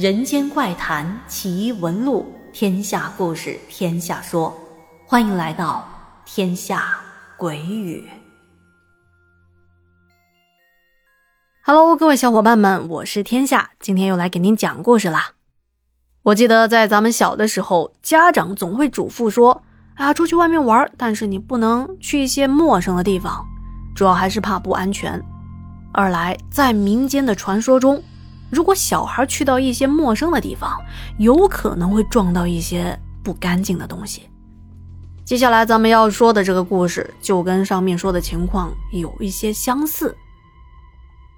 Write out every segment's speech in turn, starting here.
人间怪谈奇闻录，天下故事天下说，欢迎来到天下鬼语。Hello，各位小伙伴们，我是天下，今天又来给您讲故事啦。我记得在咱们小的时候，家长总会嘱咐说：“啊，出去外面玩，但是你不能去一些陌生的地方，主要还是怕不安全。二来，在民间的传说中。”如果小孩去到一些陌生的地方，有可能会撞到一些不干净的东西。接下来咱们要说的这个故事，就跟上面说的情况有一些相似。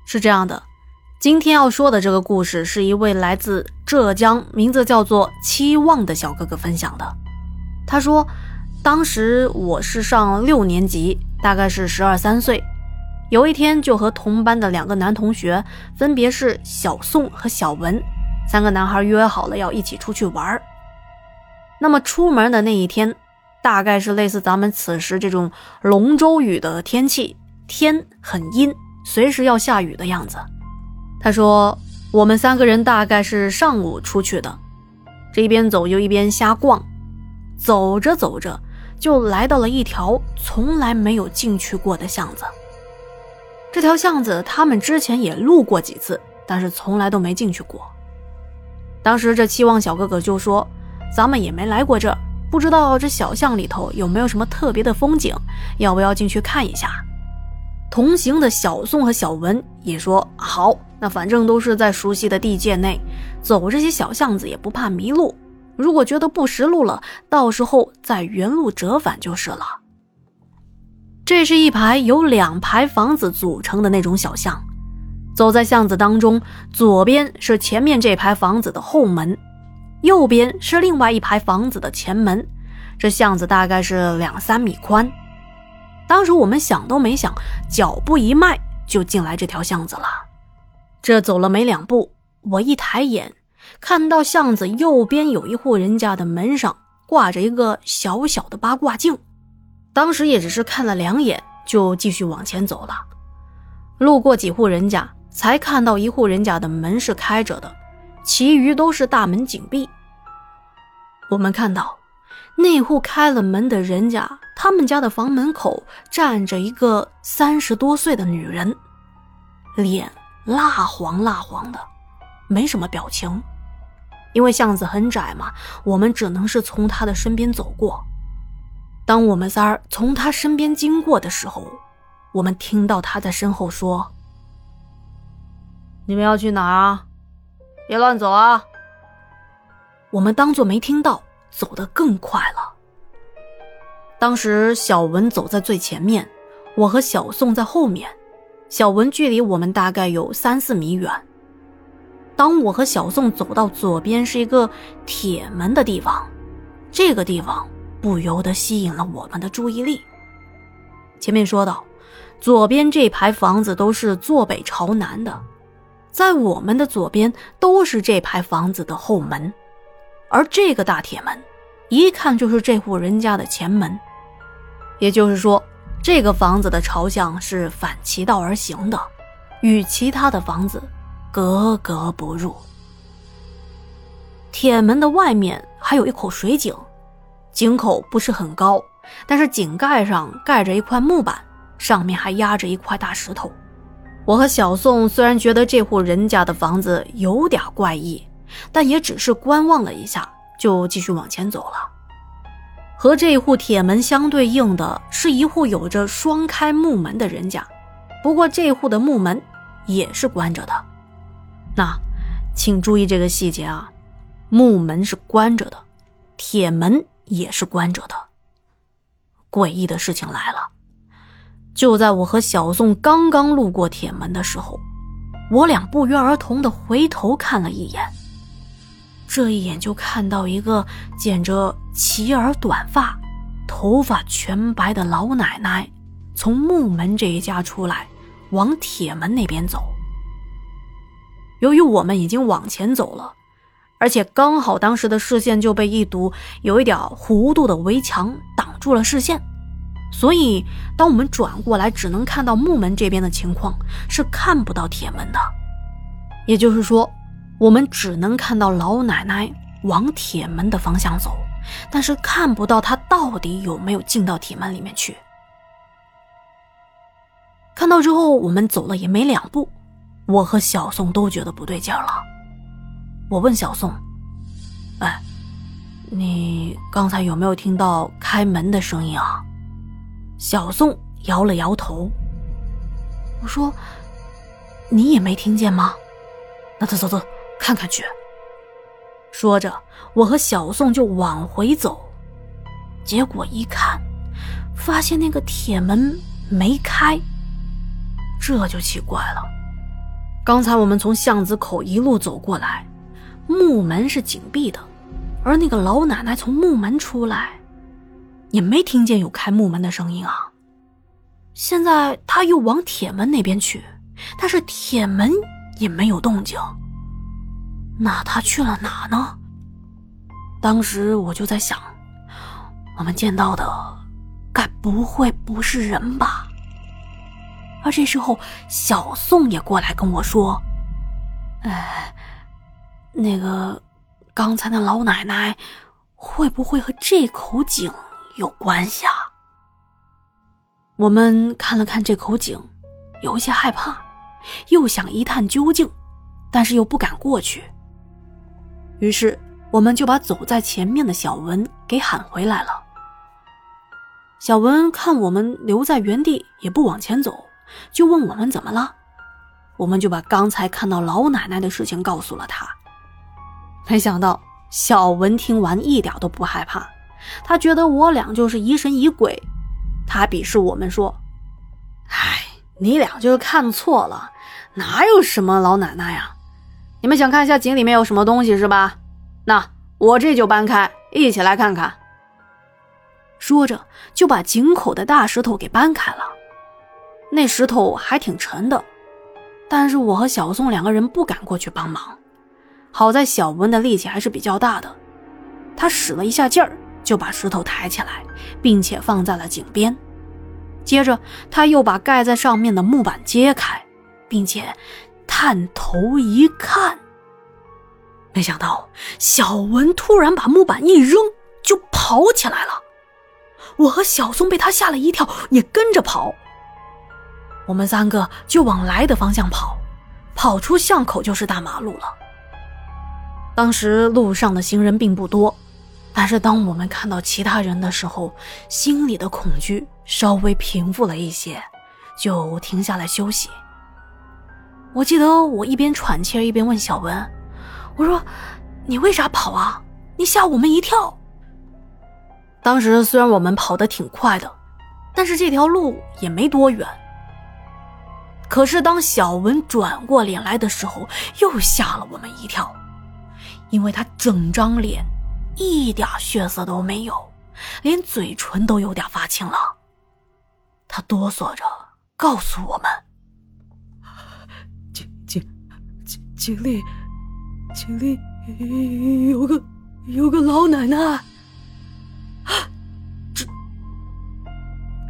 是这样的，今天要说的这个故事，是一位来自浙江，名字叫做期望的小哥哥分享的。他说，当时我是上六年级，大概是十二三岁。有一天，就和同班的两个男同学，分别是小宋和小文，三个男孩约好了要一起出去玩那么出门的那一天，大概是类似咱们此时这种龙舟雨的天气，天很阴，随时要下雨的样子。他说，我们三个人大概是上午出去的，这一边走就一边瞎逛，走着走着就来到了一条从来没有进去过的巷子。这条巷子他们之前也路过几次，但是从来都没进去过。当时这期望小哥哥就说：“咱们也没来过这儿，不知道这小巷里头有没有什么特别的风景，要不要进去看一下？”同行的小宋和小文也说：“好，那反正都是在熟悉的地界内，走这些小巷子也不怕迷路。如果觉得不识路了，到时候再原路折返就是了。”这是一排由两排房子组成的那种小巷，走在巷子当中，左边是前面这排房子的后门，右边是另外一排房子的前门。这巷子大概是两三米宽。当时我们想都没想，脚步一迈就进来这条巷子了。这走了没两步，我一抬眼看到巷子右边有一户人家的门上挂着一个小小的八卦镜。当时也只是看了两眼，就继续往前走了。路过几户人家，才看到一户人家的门是开着的，其余都是大门紧闭。我们看到那户开了门的人家，他们家的房门口站着一个三十多岁的女人，脸蜡黄蜡黄的，没什么表情。因为巷子很窄嘛，我们只能是从她的身边走过。当我们仨儿从他身边经过的时候，我们听到他在身后说：“你们要去哪儿啊？别乱走啊！”我们当作没听到，走得更快了。当时小文走在最前面，我和小宋在后面。小文距离我们大概有三四米远。当我和小宋走到左边是一个铁门的地方，这个地方。不由得吸引了我们的注意力。前面说到，左边这排房子都是坐北朝南的，在我们的左边都是这排房子的后门，而这个大铁门，一看就是这户人家的前门。也就是说，这个房子的朝向是反其道而行的，与其他的房子格格不入。铁门的外面还有一口水井。井口不是很高，但是井盖上盖着一块木板，上面还压着一块大石头。我和小宋虽然觉得这户人家的房子有点怪异，但也只是观望了一下，就继续往前走了。和这户铁门相对应的是一户有着双开木门的人家，不过这户的木门也是关着的。那，请注意这个细节啊，木门是关着的，铁门。也是关着的。诡异的事情来了，就在我和小宋刚刚路过铁门的时候，我俩不约而同的回头看了一眼。这一眼就看到一个剪着齐耳短发、头发全白的老奶奶从木门这一家出来，往铁门那边走。由于我们已经往前走了。而且刚好当时的视线就被一堵有一点弧度的围墙挡住了视线，所以当我们转过来，只能看到木门这边的情况，是看不到铁门的。也就是说，我们只能看到老奶奶往铁门的方向走，但是看不到她到底有没有进到铁门里面去。看到之后，我们走了也没两步，我和小宋都觉得不对劲了。我问小宋：“哎，你刚才有没有听到开门的声音啊？”小宋摇了摇头。我说：“你也没听见吗？那走走走，看看去。”说着，我和小宋就往回走。结果一看，发现那个铁门没开。这就奇怪了，刚才我们从巷子口一路走过来，木门是紧闭的，而那个老奶奶从木门出来，也没听见有开木门的声音啊。现在她又往铁门那边去，但是铁门也没有动静。那她去了哪呢？当时我就在想，我们见到的，该不会不是人吧？而这时候，小宋也过来跟我说：“哎，那个刚才那老奶奶会不会和这口井有关系啊？”我们看了看这口井，有些害怕，又想一探究竟，但是又不敢过去。于是，我们就把走在前面的小文给喊回来了。小文看我们留在原地，也不往前走。就问我们怎么了，我们就把刚才看到老奶奶的事情告诉了他。没想到小文听完一点都不害怕，他觉得我俩就是疑神疑鬼，他鄙视我们说：“哎，你俩就是看错了，哪有什么老奶奶呀？你们想看一下井里面有什么东西是吧？那我这就搬开，一起来看看。”说着就把井口的大石头给搬开了。那石头还挺沉的，但是我和小宋两个人不敢过去帮忙。好在小文的力气还是比较大的，他使了一下劲儿，就把石头抬起来，并且放在了井边。接着，他又把盖在上面的木板揭开，并且探头一看，没想到小文突然把木板一扔，就跑起来了。我和小松被他吓了一跳，也跟着跑。我们三个就往来的方向跑，跑出巷口就是大马路了。当时路上的行人并不多，但是当我们看到其他人的时候，心里的恐惧稍微平复了一些，就停下来休息。我记得我一边喘气一边问小文：“我说，你为啥跑啊？你吓我们一跳。”当时虽然我们跑得挺快的，但是这条路也没多远。可是，当小文转过脸来的时候，又吓了我们一跳，因为他整张脸一点血色都没有，连嘴唇都有点发青了。他哆嗦着告诉我们：“井井井井里，井里有个有个老奶奶。”这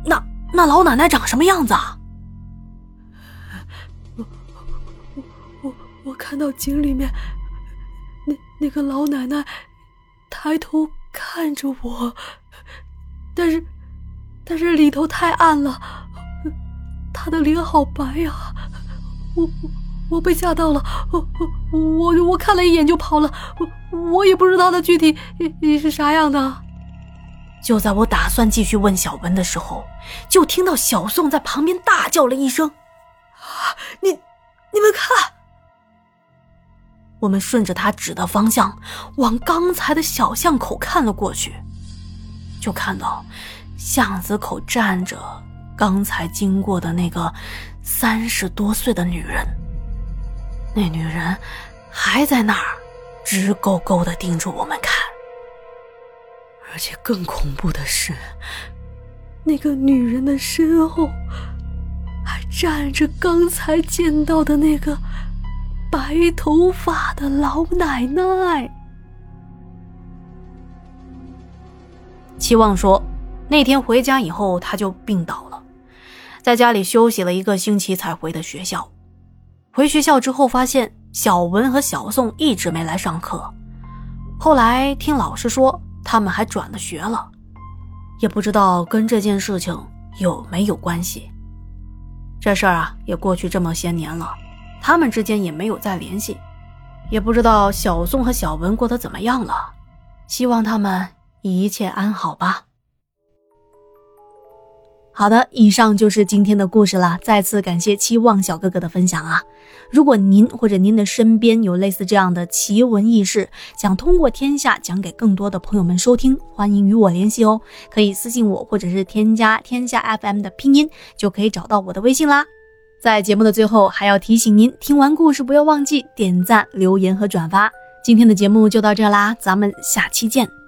那那老奶奶长什么样子啊？我我我看到井里面，那那个老奶奶抬头看着我，但是但是里头太暗了，她的脸好白呀，我我我被吓到了，我我我我看了一眼就跑了，我我也不知道她具体是啥样的。就在我打算继续问小文的时候，就听到小宋在旁边大叫了一声：“啊，你你们看！”我们顺着他指的方向往刚才的小巷口看了过去，就看到巷子口站着刚才经过的那个三十多岁的女人。那女人还在那儿直勾勾的盯着我们看，而且更恐怖的是，那个女人的身后还站着刚才见到的那个。白头发的老奶奶。期望说，那天回家以后，他就病倒了，在家里休息了一个星期才回的学校。回学校之后，发现小文和小宋一直没来上课。后来听老师说，他们还转了学了，也不知道跟这件事情有没有关系。这事儿啊，也过去这么些年了，他们之间也没有再联系，也不知道小宋和小文过得怎么样了。希望他们一切安好吧。好的，以上就是今天的故事了。再次感谢期望小哥哥的分享啊！如果您或者您的身边有类似这样的奇闻异事，想通过天下讲给更多的朋友们收听，欢迎与我联系哦。可以私信我，或者是添加天下 FM 的拼音，就可以找到我的微信啦。在节目的最后，还要提醒您，听完故事不要忘记点赞、留言和转发。今天的节目就到这啦，咱们下期见。